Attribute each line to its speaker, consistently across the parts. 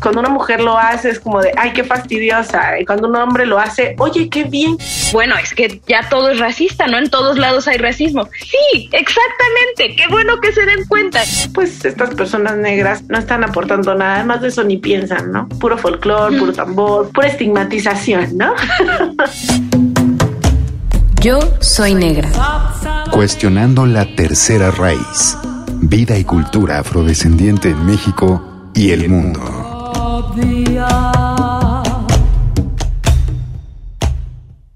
Speaker 1: Cuando una mujer lo hace es como de, ay, qué fastidiosa. Y cuando un hombre lo hace, oye, qué bien.
Speaker 2: Bueno, es que ya todo es racista, ¿no? En todos lados hay racismo. Sí, exactamente. Qué bueno que se den cuenta.
Speaker 1: Pues estas personas negras no están aportando nada, además de eso ni piensan, ¿no? Puro folclore, puro tambor, pura estigmatización, ¿no?
Speaker 3: Yo soy negra.
Speaker 4: Cuestionando la tercera raíz. Vida y cultura afrodescendiente en México y el mundo. the eye.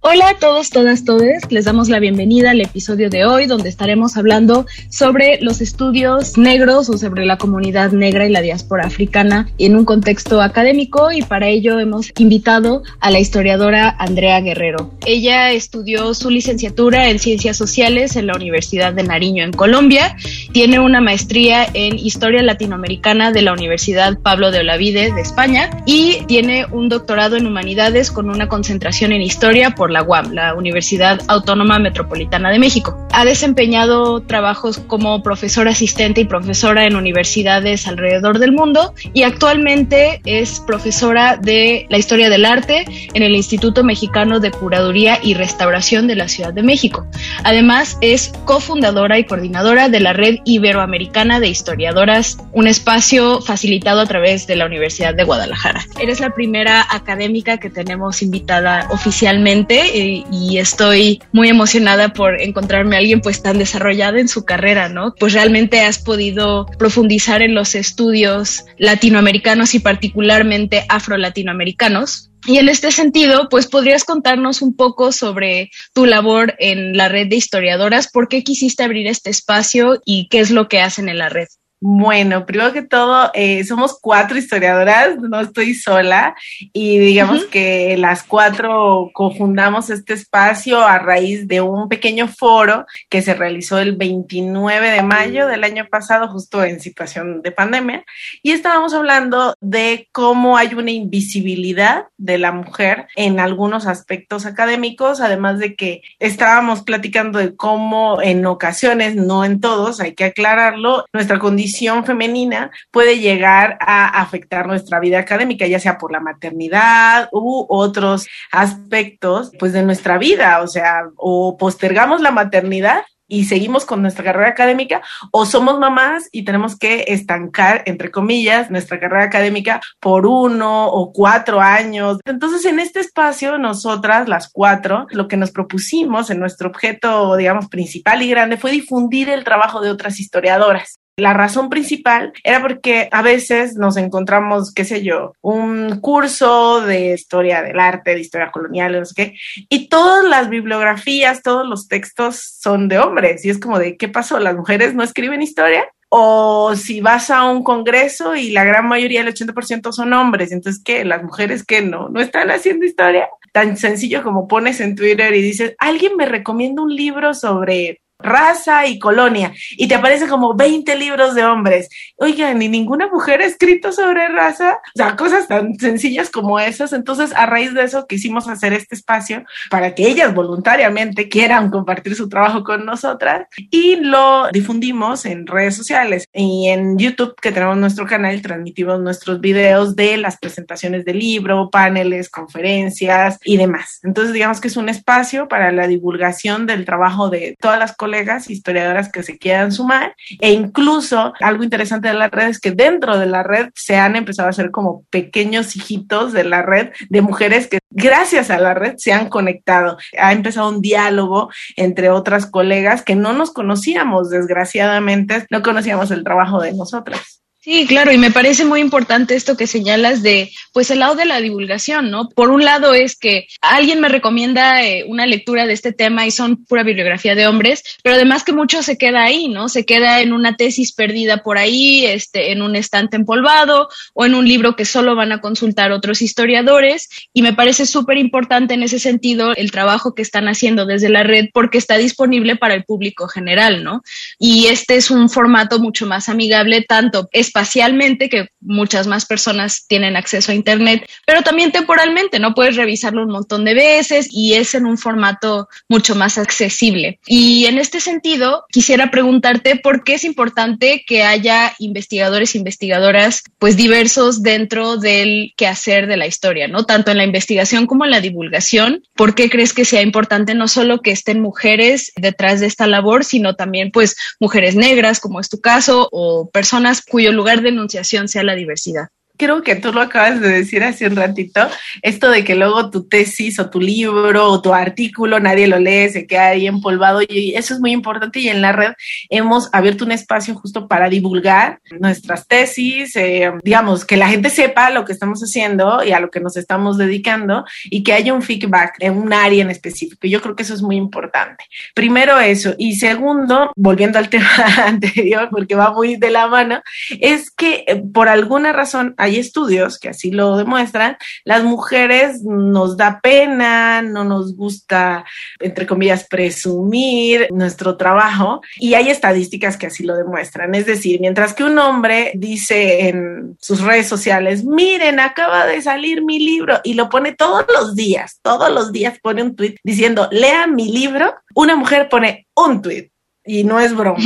Speaker 2: Hola a todos, todas, todes. Les damos la bienvenida al episodio de hoy donde estaremos hablando sobre los estudios negros o sobre la comunidad negra y la diáspora africana en un contexto académico y para ello hemos invitado a la historiadora Andrea Guerrero. Ella estudió su licenciatura en Ciencias Sociales en la Universidad de Nariño en Colombia, tiene una maestría en Historia Latinoamericana de la Universidad Pablo de Olavide de España y tiene un doctorado en Humanidades con una concentración en Historia por la UAM, la Universidad Autónoma Metropolitana de México. Ha desempeñado trabajos como profesora asistente y profesora en universidades alrededor del mundo y actualmente es profesora de la historia del arte en el Instituto Mexicano de Curaduría y Restauración de la Ciudad de México. Además, es cofundadora y coordinadora de la Red Iberoamericana de Historiadoras, un espacio facilitado a través de la Universidad de Guadalajara. Eres la primera académica que tenemos invitada oficialmente y estoy muy emocionada por encontrarme a alguien pues tan desarrollada en su carrera, ¿no? Pues realmente has podido profundizar en los estudios latinoamericanos y particularmente afro-latinoamericanos. Y en este sentido, pues podrías contarnos un poco sobre tu labor en la red de historiadoras, por qué quisiste abrir este espacio y qué es lo que hacen en la red.
Speaker 1: Bueno, primero que todo, eh, somos cuatro historiadoras, no estoy sola y digamos que las cuatro cofundamos este espacio a raíz de un pequeño foro que se realizó el 29 de mayo del año pasado, justo en situación de pandemia, y estábamos hablando de cómo hay una invisibilidad de la mujer en algunos aspectos académicos, además de que estábamos platicando de cómo en ocasiones, no en todos, hay que aclararlo, nuestra condición femenina puede llegar a afectar nuestra vida académica, ya sea por la maternidad u otros aspectos pues de nuestra vida, o sea, o postergamos la maternidad y seguimos con nuestra carrera académica o somos mamás y tenemos que estancar, entre comillas, nuestra carrera académica por uno o cuatro años. Entonces, en este espacio, nosotras, las cuatro, lo que nos propusimos en nuestro objeto, digamos, principal y grande fue difundir el trabajo de otras historiadoras. La razón principal era porque a veces nos encontramos, qué sé yo, un curso de historia del arte, de historia colonial, no sé qué, y todas las bibliografías, todos los textos son de hombres. Y es como de, ¿qué pasó? ¿Las mujeres no escriben historia? O si vas a un congreso y la gran mayoría, el 80% son hombres, entonces, ¿qué? ¿Las mujeres qué no? ¿No están haciendo historia? Tan sencillo como pones en Twitter y dices, alguien me recomienda un libro sobre raza y colonia, y te aparece como 20 libros de hombres. Oigan, ni ninguna mujer ha escrito sobre raza, o sea, cosas tan sencillas como esas. Entonces, a raíz de eso, quisimos hacer este espacio para que ellas voluntariamente quieran compartir su trabajo con nosotras y lo difundimos en redes sociales y en YouTube, que tenemos nuestro canal, transmitimos nuestros videos de las presentaciones del libro, paneles, conferencias y demás. Entonces, digamos que es un espacio para la divulgación del trabajo de todas las colegas historiadoras que se quieran sumar e incluso algo interesante de la red es que dentro de la red se han empezado a hacer como pequeños hijitos de la red de mujeres que gracias a la red se han conectado. Ha empezado un diálogo entre otras colegas que no nos conocíamos, desgraciadamente, no conocíamos el trabajo de nosotras.
Speaker 2: Sí, claro, y me parece muy importante esto que señalas de, pues, el lado de la divulgación, ¿no? Por un lado es que alguien me recomienda eh, una lectura de este tema y son pura bibliografía de hombres, pero además que mucho se queda ahí, ¿no? Se queda en una tesis perdida por ahí, este, en un estante empolvado o en un libro que solo van a consultar otros historiadores y me parece súper importante en ese sentido el trabajo que están haciendo desde la red porque está disponible para el público general, ¿no? Y este es un formato mucho más amigable, tanto es espacialmente, que muchas más personas tienen acceso a Internet, pero también temporalmente, ¿no? Puedes revisarlo un montón de veces y es en un formato mucho más accesible. Y en este sentido, quisiera preguntarte por qué es importante que haya investigadores e investigadoras pues diversos dentro del quehacer de la historia, ¿no? Tanto en la investigación como en la divulgación. ¿Por qué crees que sea importante no solo que estén mujeres detrás de esta labor, sino también pues mujeres negras, como es tu caso, o personas cuyo lugar de enunciación sea la diversidad?
Speaker 1: Creo que tú lo acabas de decir hace un ratito, esto de que luego tu tesis o tu libro o tu artículo nadie lo lee, se queda ahí empolvado y eso es muy importante y en la red hemos abierto un espacio justo para divulgar nuestras tesis, eh, digamos, que la gente sepa lo que estamos haciendo y a lo que nos estamos dedicando y que haya un feedback en un área en específico. Yo creo que eso es muy importante. Primero eso y segundo, volviendo al tema anterior, porque va muy de la mano, es que eh, por alguna razón hay estudios que así lo demuestran, las mujeres nos da pena, no nos gusta, entre comillas, presumir nuestro trabajo y hay estadísticas que así lo demuestran. Es decir, mientras que un hombre dice en sus redes sociales, miren, acaba de salir mi libro y lo pone todos los días, todos los días pone un tweet diciendo, lean mi libro, una mujer pone un tweet y no es broma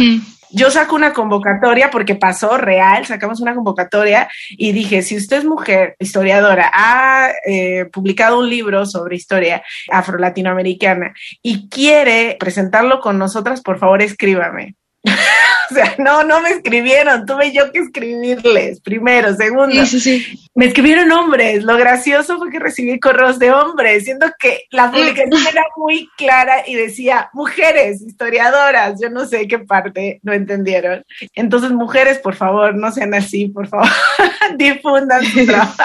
Speaker 1: yo saco una convocatoria porque pasó real, sacamos una convocatoria y dije, si usted es mujer, historiadora, ha eh, publicado un libro sobre historia afro-latinoamericana y quiere presentarlo con nosotras, por favor escríbame. o sea, no, no me escribieron, tuve yo que escribirles, primero, segundo. Me escribieron hombres, lo gracioso fue que recibí correos de hombres, siendo que la publicación era muy clara y decía, mujeres, historiadoras, yo no sé qué parte no entendieron. Entonces, mujeres, por favor, no sean así, por favor, difundan su trabajo.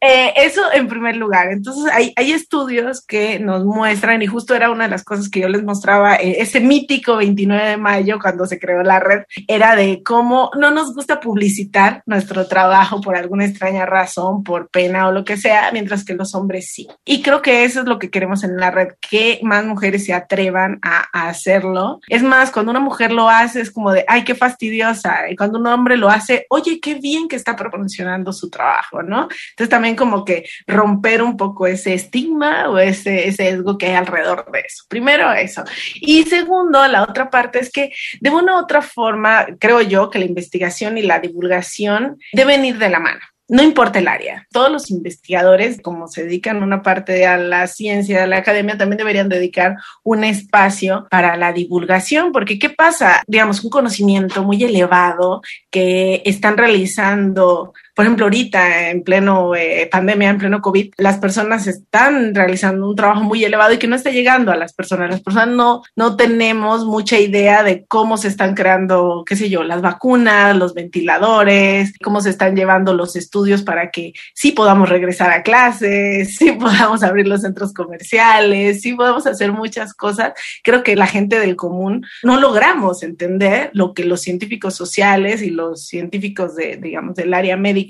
Speaker 1: Eh, eso en primer lugar. Entonces, hay, hay estudios que nos muestran, y justo era una de las cosas que yo les mostraba, eh, ese mítico 29 de mayo, cuando se creó la red, era de cómo no nos gusta publicitar nuestro trabajo por alguna extraña razón, por pena o lo que sea, mientras que los hombres sí. Y creo que eso es lo que queremos en la red, que más mujeres se atrevan a, hacerlo. Es más, cuando una mujer lo hace es como de, ay, qué fastidiosa. Y cuando un hombre lo hace, oye, qué bien que está proporcionando su trabajo, ¿no? Entonces también como que romper un poco ese estigma o ese, ese sesgo que hay alrededor de eso. Primero eso. Y segundo, la otra parte es que de una u otra forma, creo yo que la investigación y la divulgación deben ir de la mano no importa el área. Todos los investigadores, como se dedican una parte a la ciencia, a la academia, también deberían dedicar un espacio para la divulgación, porque ¿qué pasa? Digamos, un conocimiento muy elevado que están realizando por ejemplo, ahorita en pleno eh, pandemia, en pleno COVID, las personas están realizando un trabajo muy elevado y que no está llegando a las personas. Las personas no, no tenemos mucha idea de cómo se están creando, qué sé yo, las vacunas, los ventiladores, cómo se están llevando los estudios para que sí podamos regresar a clases, sí podamos abrir los centros comerciales, sí podamos hacer muchas cosas. Creo que la gente del común no logramos entender lo que los científicos sociales y los científicos de, digamos, del área médica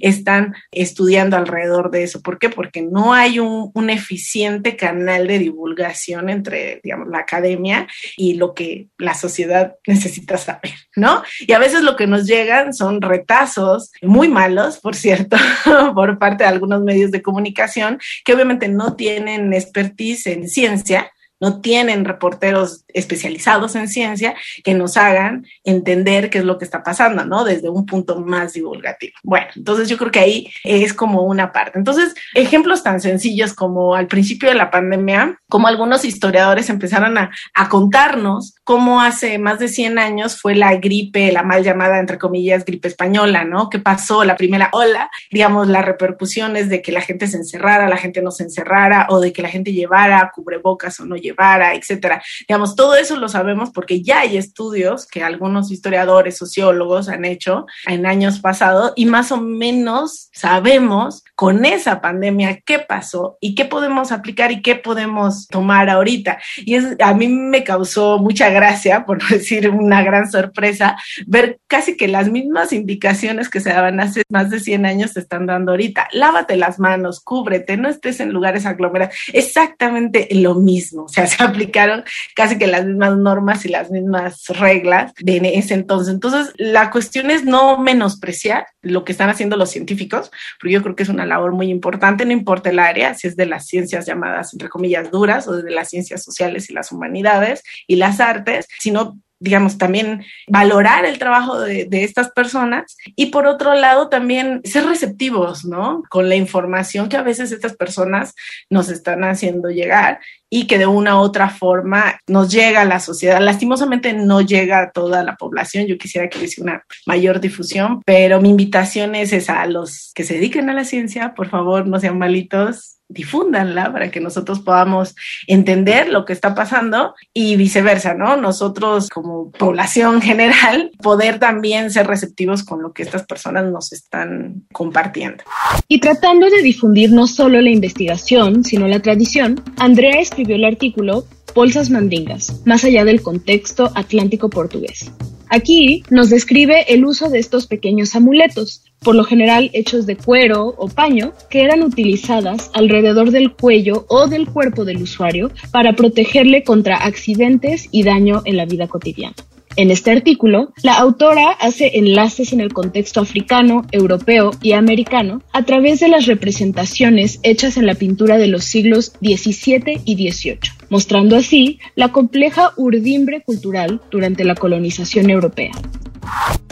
Speaker 1: están estudiando alrededor de eso. ¿Por qué? Porque no hay un, eficiente canal de divulgación entre, digamos, la academia y lo que la sociedad necesita saber, ¿no? Y a veces lo que nos llegan son retazos muy malos, por cierto, por parte de algunos medios de comunicación que obviamente no tienen expertise en ciencia no tienen reporteros especializados en ciencia que nos hagan entender qué es lo que está pasando, ¿no? Desde un punto más divulgativo. Bueno, entonces yo creo que ahí es como una parte. Entonces, ejemplos tan sencillos como al principio de la pandemia, como algunos historiadores empezaron a, contarnos cómo hace más de 100 años fue la gripe, la mal llamada, entre comillas, gripe española, ¿no? ¿Qué pasó? La primera ola, digamos, las repercusiones de que la gente se encerrara, la gente no se encerrara, o de que la gente llevara cubrebocas o no llevara, etcétera. Digamos, todo eso lo sabemos porque ya hay estudios que algunos historiadores, sociólogos han hecho en años pasados y más o menos sabemos con esa pandemia qué pasó y qué podemos aplicar y qué podemos tomar ahorita. Y es, a mí me causó mucha gracia, por decir una gran sorpresa, ver casi que las mismas indicaciones que se daban hace más de 100 años se están dando ahorita. Lávate las manos, cúbrete, no estés en lugares aglomerados. Exactamente lo mismo. Sea, se aplicaron casi que las mismas normas y las mismas reglas de ese entonces. Entonces, la cuestión es no menospreciar lo que están haciendo los científicos, porque yo creo que es una labor muy importante, no importa el área, si es de las ciencias llamadas, entre comillas, duras o de las ciencias sociales y las humanidades y las artes, sino digamos, también valorar el trabajo de, estas personas y por otro lado también ser receptivos, ¿no? Con la información que a veces estas personas nos están haciendo llegar y que de una u otra forma nos llega a la sociedad. Lastimosamente no llega a toda la población. Yo quisiera que hubiese una mayor difusión, pero mi invitación es esa, a los que se dediquen a la ciencia, por favor, no sean malitos, difúndanla para que nosotros podamos entender lo que está pasando y viceversa, ¿no? Nosotros como población general poder también ser receptivos con lo que estas personas nos están compartiendo.
Speaker 2: Y tratando de difundir no solo la investigación, sino la tradición, Andrea escribió el artículo Bolsas Mandingas, más allá del contexto atlántico portugués. Aquí nos describe el uso de estos pequeños amuletos, por lo general hechos de cuero o paño, que eran utilizadas alrededor del cuello o del cuerpo del usuario para protegerle contra accidentes y daño en la vida cotidiana. En este artículo, la autora hace enlaces en el contexto africano, europeo y americano a través de las representaciones hechas en la pintura de los siglos XVII y XVIII, mostrando así la compleja urdimbre cultural durante la colonización europea.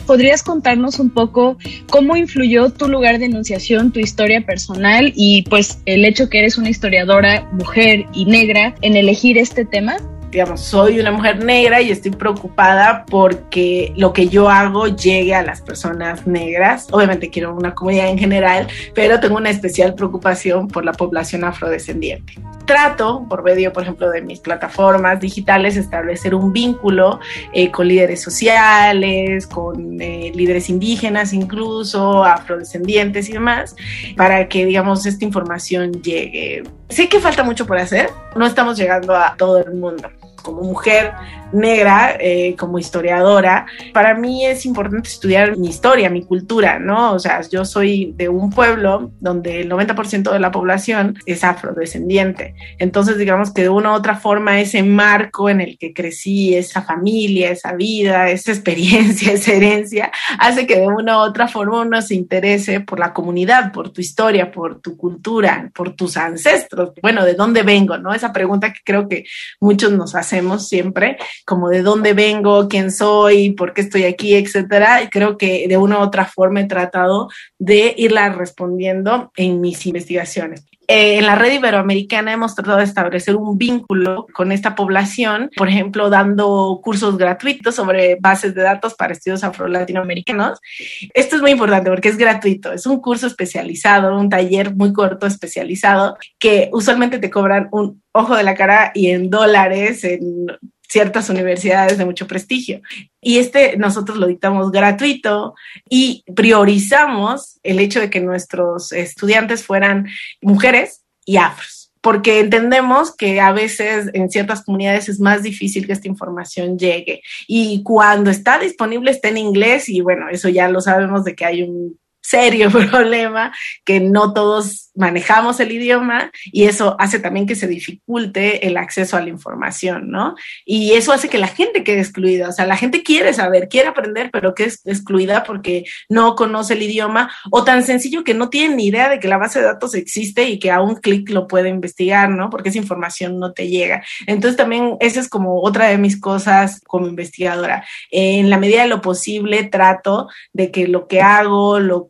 Speaker 2: ¿Podrías contarnos un poco cómo influyó tu lugar de enunciación, tu historia personal y pues el hecho que eres una historiadora mujer y negra en elegir este tema?
Speaker 1: Digamos, soy una mujer negra y estoy preocupada porque lo que yo hago llegue a las personas negras. Obviamente quiero una comunidad en general, pero tengo una especial preocupación por la población afrodescendiente. Trato, por medio, por ejemplo, de mis plataformas digitales, establecer un vínculo eh, con líderes sociales, con eh, líderes indígenas incluso, afrodescendientes y demás, para que, digamos, esta información llegue. Sé que falta mucho por hacer, no estamos llegando a todo el mundo como mujer negra, eh, como historiadora, para mí es importante estudiar mi historia, mi cultura, ¿no? O sea, yo soy de un pueblo donde el 90% de la población es afrodescendiente. Entonces, digamos que de una u otra forma, ese marco en el que crecí, esa familia, esa vida, esa experiencia, esa herencia, hace que de una u otra forma uno se interese por la comunidad, por tu historia, por tu cultura, por tus ancestros. Bueno, ¿de dónde vengo? ¿No? Esa pregunta que creo que muchos nos hacen siempre, como de dónde vengo, quién soy, por qué estoy aquí, etcétera. Y creo que de una u otra forma he tratado de irla respondiendo en mis investigaciones. Eh, en la red iberoamericana hemos tratado de establecer un vínculo con esta población, por ejemplo, dando cursos gratuitos sobre bases de datos para estudios afro-latinoamericanos. Esto es muy importante porque es gratuito, es un curso especializado, un taller muy corto especializado que usualmente te cobran un ojo de la cara y en dólares, en ciertas universidades de mucho prestigio. Y este nosotros lo dictamos gratuito y priorizamos el hecho de que nuestros estudiantes fueran mujeres y afros porque entendemos que a veces en ciertas comunidades es más difícil que esta información llegue. Y cuando está disponible está en inglés y bueno, eso ya lo sabemos de que hay un serio problema que no todos manejamos el idioma y eso hace también que se dificulte el acceso a la información, ¿no? Y eso hace que la gente quede excluida, o sea, la gente quiere saber, quiere aprender, pero que es excluida porque no conoce el idioma o tan sencillo que no tiene ni idea de que la base de datos existe y que a un clic lo puede investigar, ¿no? Porque esa información no te llega. Entonces también esa es como otra de mis cosas como investigadora. En la medida de lo posible trato de que lo que hago, lo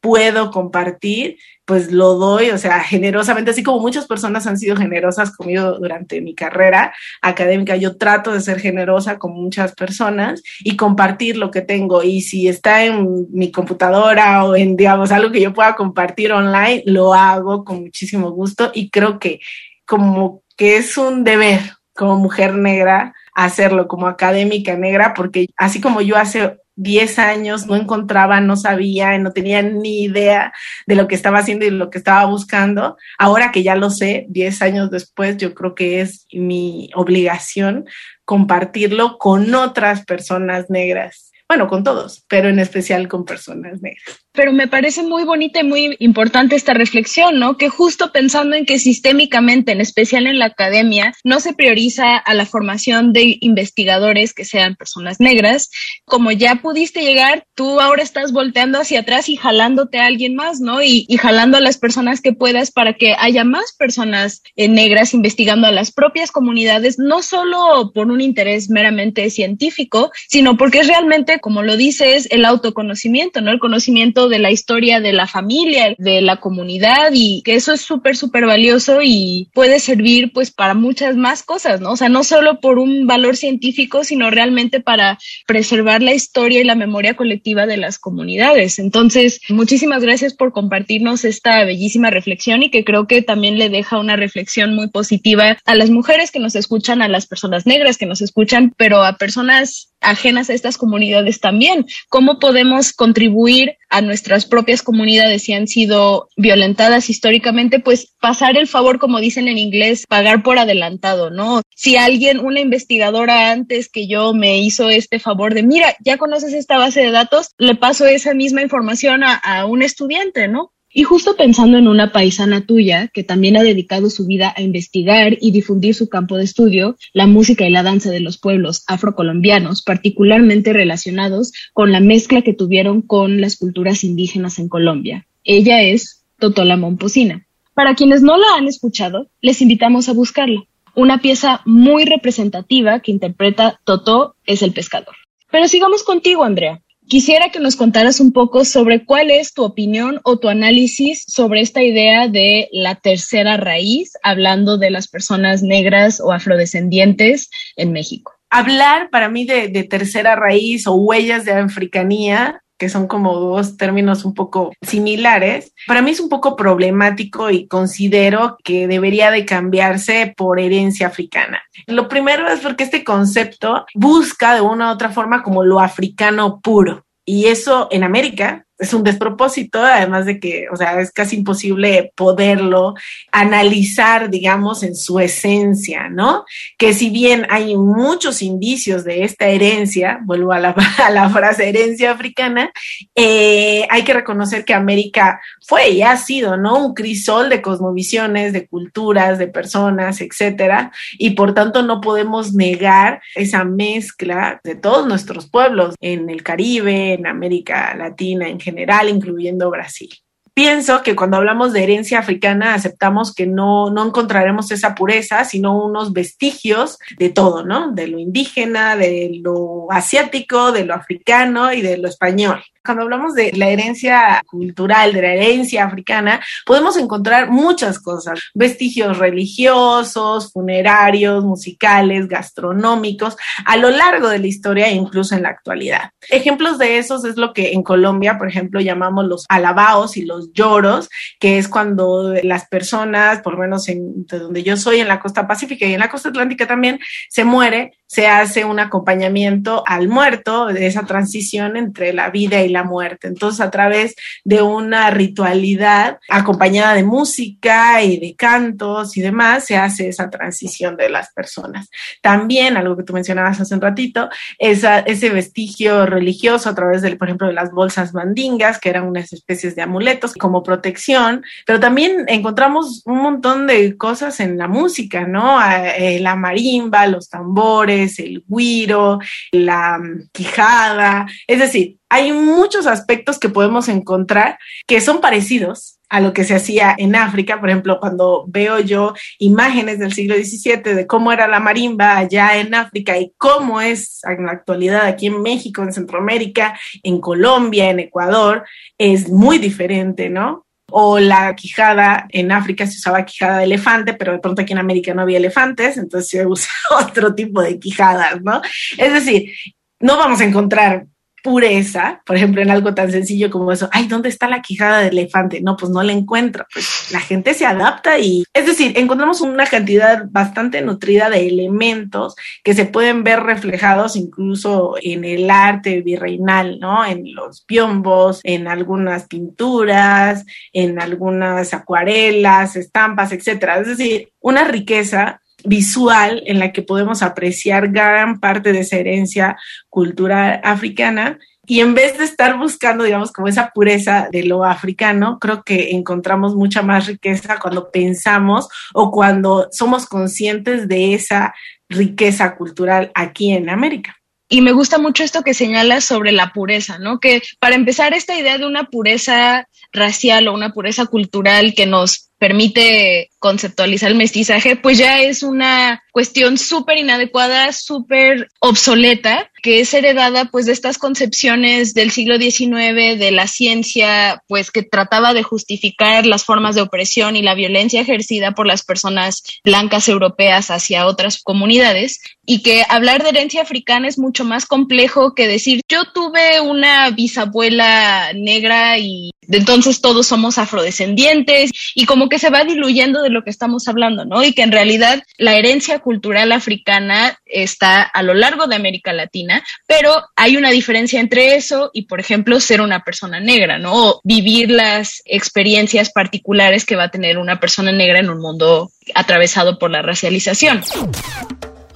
Speaker 1: puedo compartir, pues lo doy, o sea, generosamente, así como muchas personas han sido generosas conmigo durante mi carrera académica, yo trato de ser generosa con muchas personas y compartir lo que tengo. Y si está en mi computadora o en, digamos, algo que yo pueda compartir online, lo hago con muchísimo gusto y creo que como que es un deber como mujer negra hacerlo como académica negra, porque así como yo hace 10 años no encontraba, no sabía, no tenía ni idea de lo que estaba haciendo y lo que estaba buscando. Ahora que ya lo sé, 10 años después, yo creo que es mi obligación compartirlo con otras personas negras. Bueno, con todos, pero en especial con personas negras.
Speaker 2: Pero me parece muy bonita y muy importante esta reflexión, ¿no? Que justo pensando en que sistémicamente, en especial en la academia, no se prioriza a la formación de investigadores que sean personas negras, como ya pudiste llegar, tú ahora estás volteando hacia atrás y jalándote a alguien más, ¿no? Y, jalando a las personas que puedas para que haya más personas eh, negras investigando a las propias comunidades, no solo por un interés meramente científico, sino porque es realmente, como lo dices, el autoconocimiento, ¿no? El conocimiento de la historia de la familia, de la comunidad y que eso es súper, súper valioso y puede servir pues para muchas más cosas, ¿no? O sea, no solo por un valor científico, sino realmente para preservar la historia y la memoria colectiva de las comunidades. Entonces, muchísimas gracias por compartirnos esta bellísima reflexión y que creo que también le deja una reflexión muy positiva a las mujeres que nos escuchan, a las personas negras que nos escuchan, pero a personas ajenas a estas comunidades también. ¿Cómo podemos contribuir a nuestras propias comunidades si han sido violentadas históricamente? Pues pasar el favor, como dicen en inglés, pagar por adelantado, ¿no? Si alguien, una investigadora antes que yo me hizo este favor de, mira, ya conoces esta base de datos, le paso esa misma información a, a un estudiante, ¿no? Y justo pensando en una paisana tuya que también ha dedicado su vida a investigar y difundir su campo de estudio, la música y la danza de los pueblos afrocolombianos, particularmente relacionados con la mezcla que tuvieron con las culturas indígenas en Colombia. Ella es Totola Momposina. Para quienes no la han escuchado, les invitamos a buscarla. Una pieza muy representativa que interpreta Totó es el pescador. Pero sigamos contigo, Andrea. Quisiera que nos contaras un poco sobre cuál es tu opinión o tu análisis sobre esta idea de la tercera raíz, hablando de las personas negras o afrodescendientes en México.
Speaker 1: Hablar para mí de, tercera raíz o huellas de africanía que son como dos términos un poco similares, para mí es un poco problemático y considero que debería de cambiarse por herencia africana. Lo primero es porque este concepto busca de una u otra forma como lo africano puro. Y eso en América es un despropósito, además de que, o sea, es casi imposible poderlo analizar, digamos, en su esencia, ¿no? Que si bien hay muchos indicios de esta herencia, vuelvo a la, a la frase herencia africana, eh, hay que reconocer que América fue y ha sido, ¿no? Un crisol de cosmovisiones, de culturas, de personas, etcétera, y por tanto no podemos negar esa mezcla de todos nuestros pueblos en el Caribe, en América Latina en general general, incluyendo Brasil. Pienso que cuando hablamos de herencia africana aceptamos que no, no encontraremos esa pureza, sino unos vestigios de todo, ¿no? De lo indígena, de lo asiático, de lo africano y de lo español. Cuando hablamos de la herencia cultural, de la herencia africana, podemos encontrar muchas cosas, vestigios religiosos, funerarios, musicales, gastronómicos, a lo largo de la historia e incluso en la actualidad. Ejemplos de esos es lo que en Colombia, por ejemplo, llamamos los alabaos y los lloros, que es cuando las personas, por lo menos en de donde yo soy, en la costa pacífica y en la costa atlántica también, se muere, se hace un acompañamiento al muerto de esa transición entre la vida y la muerte. Entonces, a través de una ritualidad acompañada de música y de cantos y demás, se hace esa transición de las personas. También, algo que tú mencionabas hace un ratito, ese vestigio religioso a través, del, por ejemplo, de las bolsas mandingas, que eran unas especies de amuletos como protección, pero también encontramos un montón de cosas en la música, ¿no? Eh, la marimba, los tambores, el guiro, la quijada, es decir, hay muchos aspectos que podemos encontrar que son parecidos a lo que se hacía en África. Por ejemplo, cuando veo yo imágenes del siglo XVII de cómo era la marimba allá en África y cómo es en la actualidad aquí en México, en Centroamérica, en Colombia, en Ecuador, es muy diferente, ¿no? o la quijada en África se usaba quijada de elefante, pero de pronto aquí en América no había elefantes, entonces se usa otro tipo de quijadas, ¿no? Es decir, no vamos a encontrar pureza, por ejemplo, en algo tan sencillo como eso, ay, ¿dónde está la quijada del elefante? No, pues no la encuentro. Pues la gente se adapta y, es decir, encontramos una cantidad bastante nutrida de elementos que se pueden ver reflejados incluso en el arte virreinal, ¿no? En los piombos, en algunas pinturas, en algunas acuarelas, estampas, etcétera. Es decir, una riqueza visual en la que podemos apreciar gran parte de esa herencia cultural africana Y en vez de estar buscando, digamos, como esa pureza de lo africano, creo que encontramos mucha más riqueza cuando pensamos o cuando somos conscientes de esa riqueza cultural aquí en América.
Speaker 2: Y me gusta mucho esto que señalas sobre la pureza, ¿no? Que para empezar, esta idea de una pureza racial o una pureza cultural que nos permite conceptualizar el mestizaje, pues ya es una cuestión súper inadecuada, súper obsoleta, que es heredada pues de estas concepciones del siglo XIX de la ciencia, pues que trataba de justificar las formas de opresión y la violencia ejercida por las personas blancas europeas hacia otras comunidades y que hablar de herencia africana es mucho más complejo que decir yo tuve una bisabuela negra y de entonces todos somos afrodescendientes y como que se va diluyendo de lo que estamos hablando, ¿no? Y que en realidad la herencia cultural africana está a lo largo de América Latina, pero hay una diferencia entre eso y, por ejemplo, ser una persona negra, ¿no? O vivir las experiencias particulares que va a tener una persona negra en un mundo atravesado por la racialización.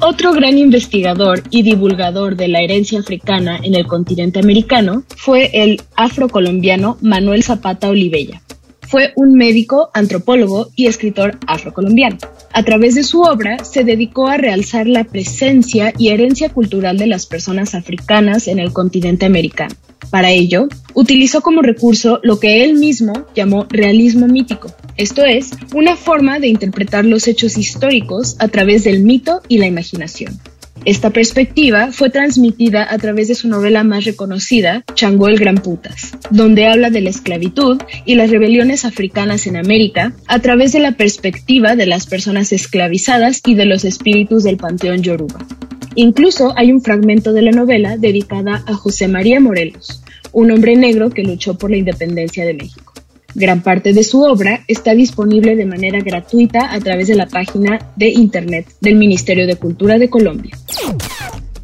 Speaker 2: Otro gran investigador y divulgador de la herencia africana en el continente americano fue el afrocolombiano Manuel Zapata Olivella. Fue un médico, antropólogo y escritor afrocolombiano. A través de su obra se dedicó a realzar la presencia y herencia cultural de las personas africanas en el continente americano. Para ello, utilizó como recurso lo que él mismo llamó realismo mítico, esto es, una forma de interpretar los hechos históricos a través del mito y la imaginación. Esta perspectiva fue transmitida a través de su novela más reconocida, Changó el Gran Putas, donde habla de la esclavitud y las rebeliones africanas en América a través de la perspectiva de las personas esclavizadas y de los espíritus del panteón yoruba. Incluso hay un fragmento de la novela dedicada a José María Morelos, un hombre negro que luchó por la independencia de México. Gran parte de su obra está disponible de manera gratuita a través de la página de Internet del Ministerio de Cultura de Colombia.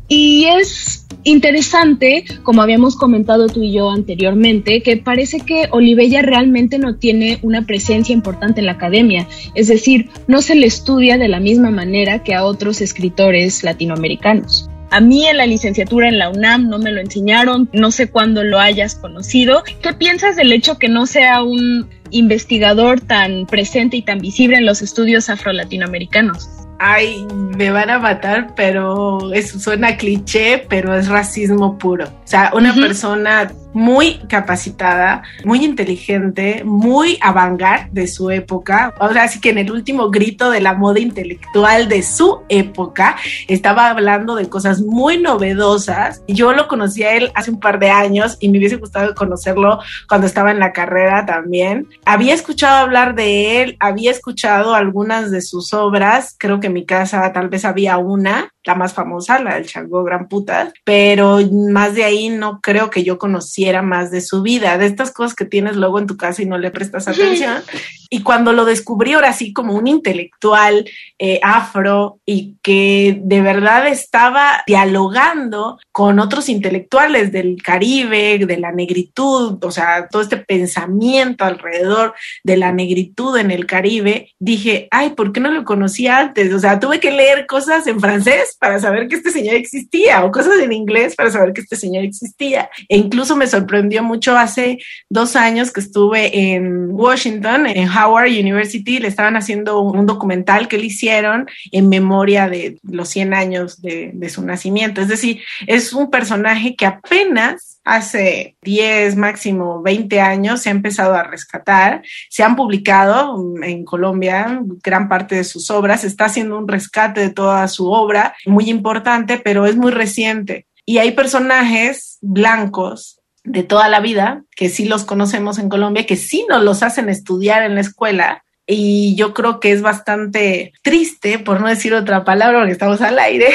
Speaker 2: Y es interesante, como habíamos comentado tú y yo anteriormente, que parece que Olivella realmente no tiene una presencia importante en la academia, es decir, no se le estudia de la misma manera que a otros escritores latinoamericanos. A mí en la licenciatura en la UNAM no me lo enseñaron, no sé cuándo lo hayas conocido. ¿Qué piensas del hecho que no sea un investigador tan presente y tan visible en los estudios afro-latinoamericanos?
Speaker 1: ay, me van a matar, pero eso suena cliché, pero es racismo puro. O sea, una persona muy capacitada, muy inteligente, muy avant de su época. Ahora sí que en el último grito de la moda intelectual de su época estaba hablando de cosas muy novedosas. Yo lo conocí a él hace un par de años y me hubiese gustado conocerlo cuando estaba en la carrera también. Había escuchado hablar de él, había escuchado algunas de sus obras, creo que en mi casa tal vez había una, la más famosa, la del Chango Gran Puta, pero más de ahí no creo que yo conociera más de su vida, de estas cosas que tienes luego en tu casa y no le prestas atención. Y cuando lo descubrí ahora sí como un intelectual eh, afro y que de verdad estaba dialogando con otros intelectuales del Caribe, de la negritud, o sea, todo este pensamiento alrededor de la negritud en el Caribe, dije, ay, ¿por qué no lo conocía antes? O sea, tuve que leer cosas en francés para saber que este señor existía o cosas en inglés para saber que este señor existía. E incluso me sorprendió mucho hace dos años que estuve en Washington, en Howard University, le estaban haciendo un documental que le hicieron en memoria de los 100 años de, de su nacimiento. Es decir, es un personaje que apenas hace 10, máximo 20 años se ha empezado a rescatar. Se han publicado en Colombia gran parte de sus obras. Está haciendo un rescate de toda su obra, muy importante, pero es muy reciente. Y hay personajes blancos de toda la vida, que sí los conocemos en Colombia, que sí nos los hacen estudiar en la escuela, y yo creo que es bastante triste, por no decir otra palabra, porque estamos al aire,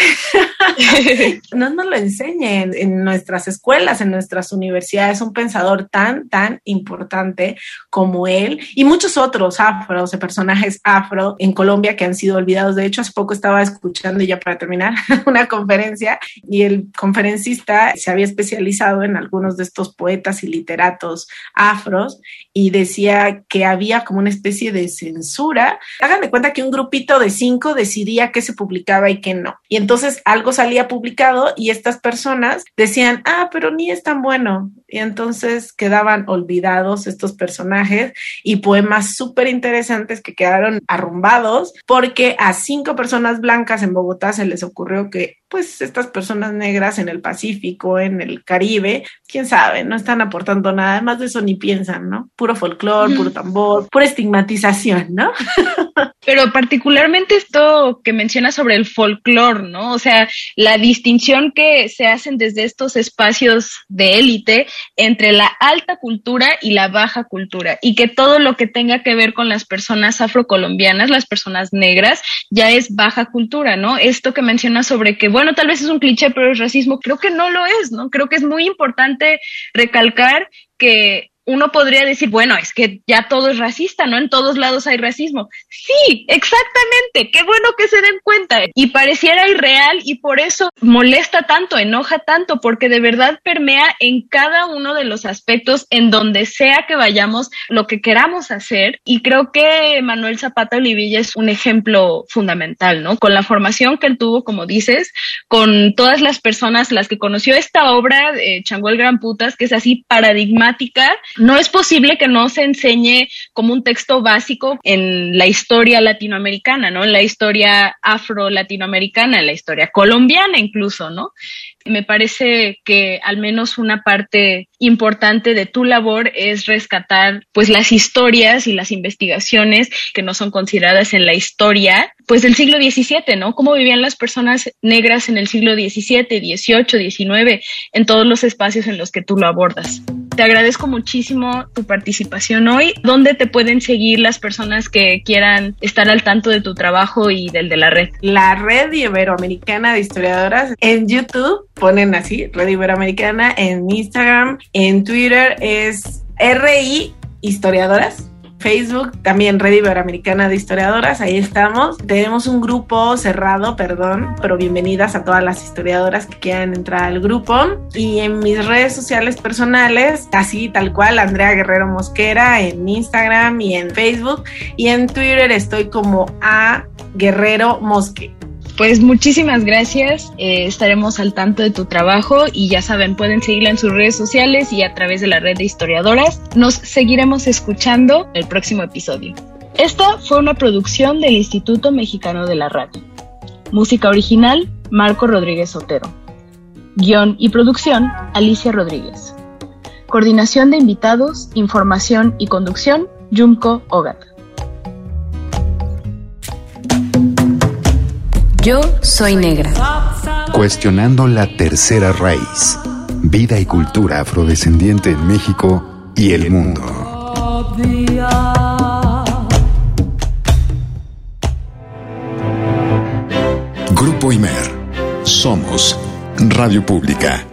Speaker 1: no nos lo enseñen en nuestras escuelas, en nuestras universidades, un pensador tan, tan importante como él y muchos otros afros, de personajes afro en Colombia que han sido olvidados. De hecho, hace poco estaba escuchando, ya para terminar, una conferencia y el conferencista se había especializado en algunos de estos poetas y literatos afros y decía que había como una especie de censura. Hagan de cuenta que un grupito de cinco decidía qué se publicaba y qué no. Y entonces algo salía publicado y estas personas decían, ah, pero ni es tan bueno. Y entonces quedaban olvidados estos personajes y poemas súper interesantes que quedaron arrumbados porque a cinco personas blancas en Bogotá se les ocurrió que pues estas personas negras en el Pacífico, en el Caribe, quién sabe, no están aportando nada, además de eso ni piensan, ¿no? Puro folclore, puro tambor, pura estigmatización, ¿no?
Speaker 2: Pero particularmente esto que mencionas sobre el folclore, ¿no? O sea, la distinción que se hacen desde estos espacios de élite entre la alta cultura y la baja cultura, y que todo lo que tenga que ver con las personas afrocolombianas, las personas negras, ya es baja cultura, ¿no? Esto que mencionas sobre que, bueno, tal vez es un cliché, pero es racismo, creo que no lo es, ¿no? Creo que es muy importante recalcar que uno podría decir, bueno, es que ya todo es racista, ¿no? En todos lados hay racismo. Sí, exactamente. Qué bueno que se den cuenta. Y pareciera irreal y por eso molesta tanto, enoja tanto, porque de verdad permea en cada uno de los aspectos en donde sea que vayamos lo que queramos hacer. Y creo que Manuel Zapata Olivilla es un ejemplo fundamental, ¿no? Con la formación que él tuvo, como dices, con todas las personas las que conoció esta obra, de Chango el Gran Putas, que es así paradigmática no es posible que no se enseñe como un texto básico en la historia latinoamericana, ¿no? En la historia afro-latinoamericana, en la historia colombiana incluso, ¿no? Me parece que al menos una parte importante de tu labor es rescatar pues las historias y las investigaciones que no son consideradas en la historia pues del siglo XVII, ¿no? Cómo vivían las personas negras en el siglo XVII, XVIII, XIX, en todos los espacios en los que tú lo abordas. Te agradezco muchísimo tu participación hoy. ¿Dónde te pueden seguir las personas que quieran estar al tanto de tu trabajo y del de la red?
Speaker 1: La red iberoamericana de historiadoras en YouTube, ponen así, red iberoamericana, en Instagram, en Twitter es RI historiadoras Facebook, también Red Iberoamericana de Historiadoras, ahí estamos. Tenemos un grupo cerrado, perdón, pero bienvenidas a todas las historiadoras que quieran entrar al grupo. Y en mis redes sociales personales, así tal cual, Andrea Guerrero Mosquera en Instagram y en Facebook. Y en Twitter estoy como A Guerrero Mosque.
Speaker 2: Pues muchísimas gracias, eh, estaremos al tanto de tu trabajo y ya saben, pueden seguirla en sus redes sociales y a través de la red de historiadoras. Nos seguiremos escuchando el próximo episodio. Esta fue una producción del Instituto Mexicano de la Radio. Música original, Marco Rodríguez Otero. Guión y producción, Alicia Rodríguez. Coordinación de invitados, información y conducción, Yumko Ogat.
Speaker 3: Yo soy negra.
Speaker 4: Cuestionando la tercera raíz. Vida y cultura afrodescendiente en México y el mundo. Grupo Imer. Somos Radio Pública.